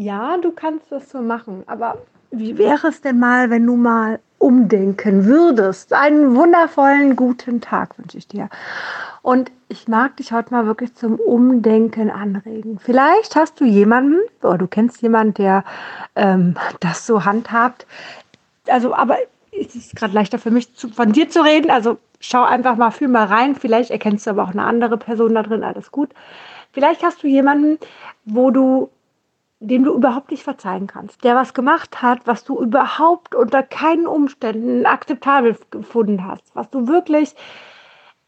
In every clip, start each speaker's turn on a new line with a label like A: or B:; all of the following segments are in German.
A: Ja, du kannst das so machen, aber wie wäre es denn mal, wenn du mal umdenken würdest? Einen wundervollen guten Tag wünsche ich dir. Und ich mag dich heute mal wirklich zum Umdenken anregen. Vielleicht hast du jemanden oder du kennst jemanden, der ähm, das so handhabt. Also, aber es ist gerade leichter für mich, zu, von dir zu reden. Also schau einfach mal, fühl mal rein. Vielleicht erkennst du aber auch eine andere Person da drin. Alles gut. Vielleicht hast du jemanden, wo du dem du überhaupt nicht verzeihen kannst, der was gemacht hat, was du überhaupt unter keinen Umständen akzeptabel gefunden hast, was du wirklich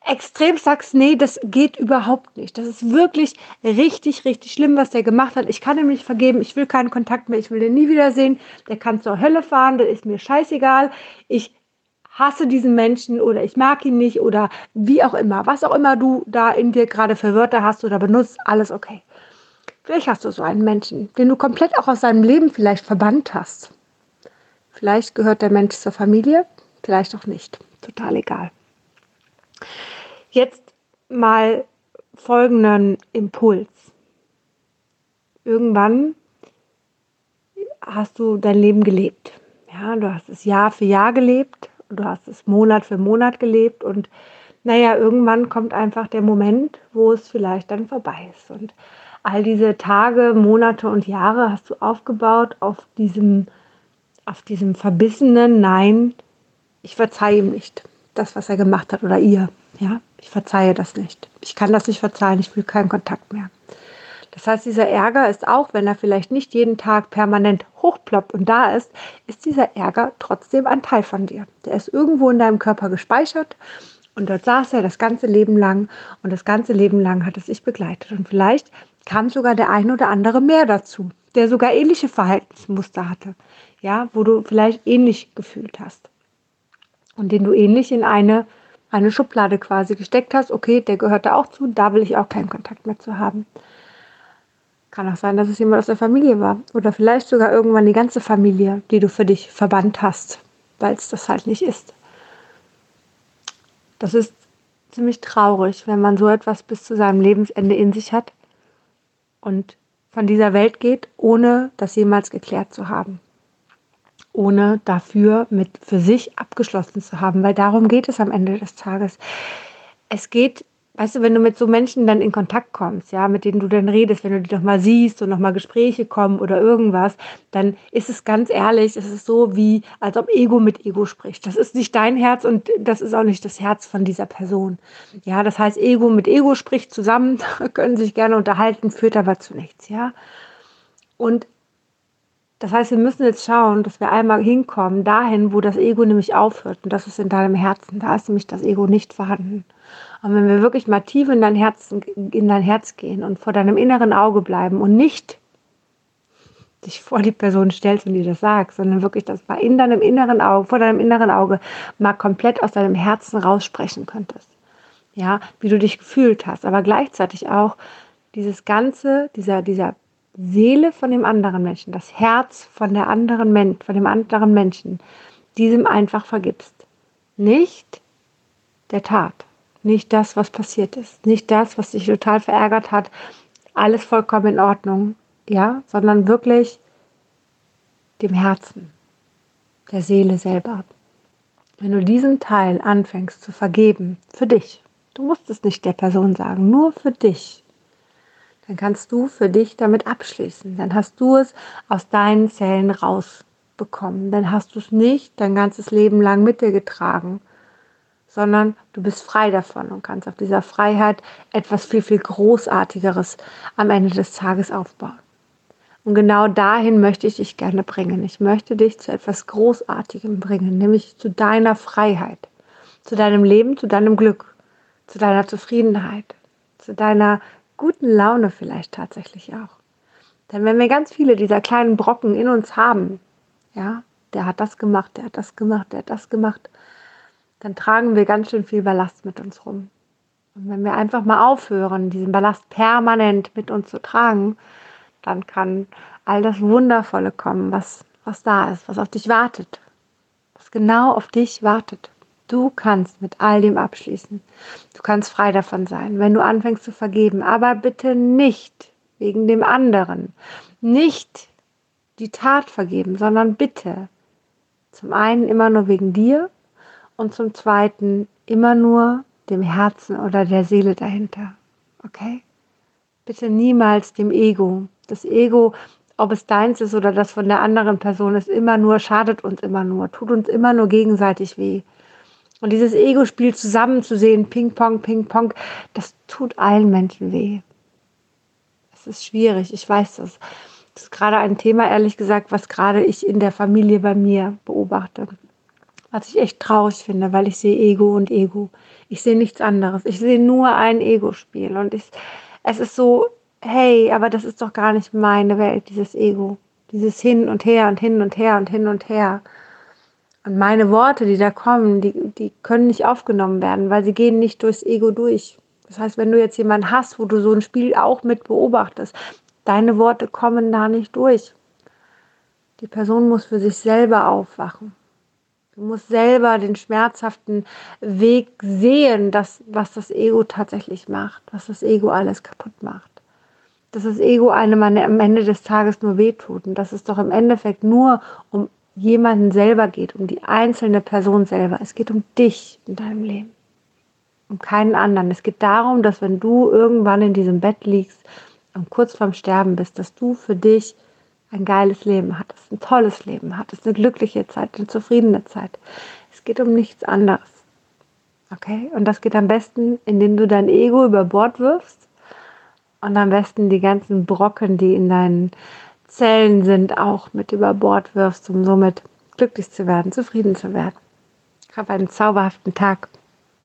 A: extrem sagst, nee, das geht überhaupt nicht. Das ist wirklich richtig, richtig schlimm, was der gemacht hat. Ich kann ihm nicht vergeben, ich will keinen Kontakt mehr, ich will den nie wiedersehen. Der kann zur Hölle fahren, das ist mir scheißegal. Ich hasse diesen Menschen oder ich mag ihn nicht oder wie auch immer. Was auch immer du da in dir gerade für Wörter hast oder benutzt, alles okay. Vielleicht hast du so einen Menschen, den du komplett auch aus seinem Leben vielleicht verbannt hast. Vielleicht gehört der Mensch zur Familie, vielleicht auch nicht. Total egal. Jetzt mal folgenden Impuls. Irgendwann hast du dein Leben gelebt. Ja, du hast es Jahr für Jahr gelebt, du hast es Monat für Monat gelebt und naja, irgendwann kommt einfach der Moment, wo es vielleicht dann vorbei ist. Und all diese Tage, Monate und Jahre hast du aufgebaut auf diesem, auf diesem verbissenen Nein, ich verzeihe ihm nicht das, was er gemacht hat oder ihr. Ja, ich verzeihe das nicht. Ich kann das nicht verzeihen, ich will keinen Kontakt mehr. Das heißt, dieser Ärger ist auch, wenn er vielleicht nicht jeden Tag permanent hochploppt und da ist, ist dieser Ärger trotzdem ein Teil von dir. Der ist irgendwo in deinem Körper gespeichert und dort saß er das ganze Leben lang und das ganze Leben lang hat es sich begleitet. Und vielleicht kam sogar der ein oder andere mehr dazu, der sogar ähnliche Verhaltensmuster hatte, ja, wo du vielleicht ähnlich gefühlt hast und den du ähnlich in eine, eine Schublade quasi gesteckt hast. Okay, der gehört da auch zu, da will ich auch keinen Kontakt mehr zu haben. Kann auch sein, dass es jemand aus der Familie war oder vielleicht sogar irgendwann die ganze Familie, die du für dich verbannt hast, weil es das halt nicht ist. Das ist ziemlich traurig, wenn man so etwas bis zu seinem Lebensende in sich hat und von dieser Welt geht, ohne das jemals geklärt zu haben. Ohne dafür mit für sich abgeschlossen zu haben, weil darum geht es am Ende des Tages. Es geht weißt du, wenn du mit so Menschen dann in Kontakt kommst, ja, mit denen du dann redest, wenn du die doch mal siehst und noch mal Gespräche kommen oder irgendwas, dann ist es ganz ehrlich, es ist so wie, als ob Ego mit Ego spricht. Das ist nicht dein Herz und das ist auch nicht das Herz von dieser Person. Ja, das heißt, Ego mit Ego spricht zusammen, können sich gerne unterhalten, führt aber zu nichts, ja. Und das heißt, wir müssen jetzt schauen, dass wir einmal hinkommen dahin, wo das Ego nämlich aufhört. Und das ist in deinem Herzen. Da ist nämlich das Ego nicht vorhanden. Und wenn wir wirklich mal tief in dein Herz, in dein Herz gehen und vor deinem inneren Auge bleiben und nicht dich vor die Person stellst und dir das sagst, sondern wirklich das mal in deinem inneren Auge, vor deinem inneren Auge mal komplett aus deinem Herzen raussprechen könntest. Ja, wie du dich gefühlt hast, aber gleichzeitig auch dieses ganze, dieser, dieser Seele von dem anderen Menschen, das Herz von der anderen Men von dem anderen Menschen, diesem einfach vergibst. Nicht der Tat. Nicht das, was passiert ist. Nicht das, was dich total verärgert hat. Alles vollkommen in Ordnung. Ja, sondern wirklich dem Herzen, der Seele selber. Wenn du diesen Teil anfängst zu vergeben, für dich, du musst es nicht der Person sagen, nur für dich, dann kannst du für dich damit abschließen. Dann hast du es aus deinen Zellen rausbekommen. Dann hast du es nicht dein ganzes Leben lang mit dir getragen, sondern du bist frei davon und kannst auf dieser Freiheit etwas viel, viel Großartigeres am Ende des Tages aufbauen. Und genau dahin möchte ich dich gerne bringen. Ich möchte dich zu etwas Großartigem bringen, nämlich zu deiner Freiheit, zu deinem Leben, zu deinem Glück, zu deiner Zufriedenheit, zu deiner guten Laune vielleicht tatsächlich auch. Denn wenn wir ganz viele dieser kleinen Brocken in uns haben, ja, der hat das gemacht, der hat das gemacht, der hat das gemacht, dann tragen wir ganz schön viel Ballast mit uns rum. Und wenn wir einfach mal aufhören, diesen Ballast permanent mit uns zu tragen, dann kann all das Wundervolle kommen, was, was da ist, was auf dich wartet, was genau auf dich wartet. Du kannst mit all dem abschließen. Du kannst frei davon sein, wenn du anfängst zu vergeben. Aber bitte nicht wegen dem anderen. Nicht die Tat vergeben, sondern bitte. Zum einen immer nur wegen dir und zum zweiten immer nur dem Herzen oder der Seele dahinter. Okay? Bitte niemals dem Ego. Das Ego, ob es deins ist oder das von der anderen Person, ist immer nur, schadet uns immer nur, tut uns immer nur gegenseitig weh. Und dieses Ego-Spiel zusammenzusehen, Ping-Pong, Ping-Pong, das tut allen Menschen weh. Es ist schwierig, ich weiß das. Das ist gerade ein Thema, ehrlich gesagt, was gerade ich in der Familie bei mir beobachte. Was ich echt traurig finde, weil ich sehe Ego und Ego. Ich sehe nichts anderes. Ich sehe nur ein Ego-Spiel. Und ich, es ist so, hey, aber das ist doch gar nicht meine Welt, dieses Ego. Dieses Hin und Her und Hin und Her und Hin und Her. Und meine Worte, die da kommen, die, die können nicht aufgenommen werden, weil sie gehen nicht durchs Ego durch. Das heißt, wenn du jetzt jemanden hast, wo du so ein Spiel auch mit beobachtest, deine Worte kommen da nicht durch. Die Person muss für sich selber aufwachen. Du musst selber den schmerzhaften Weg sehen, dass, was das Ego tatsächlich macht, was das Ego alles kaputt macht. Dass das Ego einem am Ende des Tages nur wehtut und dass es doch im Endeffekt nur um jemanden selber geht, um die einzelne Person selber. Es geht um dich in deinem Leben, um keinen anderen. Es geht darum, dass wenn du irgendwann in diesem Bett liegst und kurz vorm Sterben bist, dass du für dich ein geiles Leben hattest, ein tolles Leben hattest, eine glückliche Zeit, eine zufriedene Zeit. Es geht um nichts anderes. Okay? Und das geht am besten, indem du dein Ego über Bord wirfst und am besten die ganzen Brocken, die in deinen Zellen sind, auch mit über Bord wirfst, um somit glücklich zu werden, zufrieden zu werden. Hab einen zauberhaften Tag.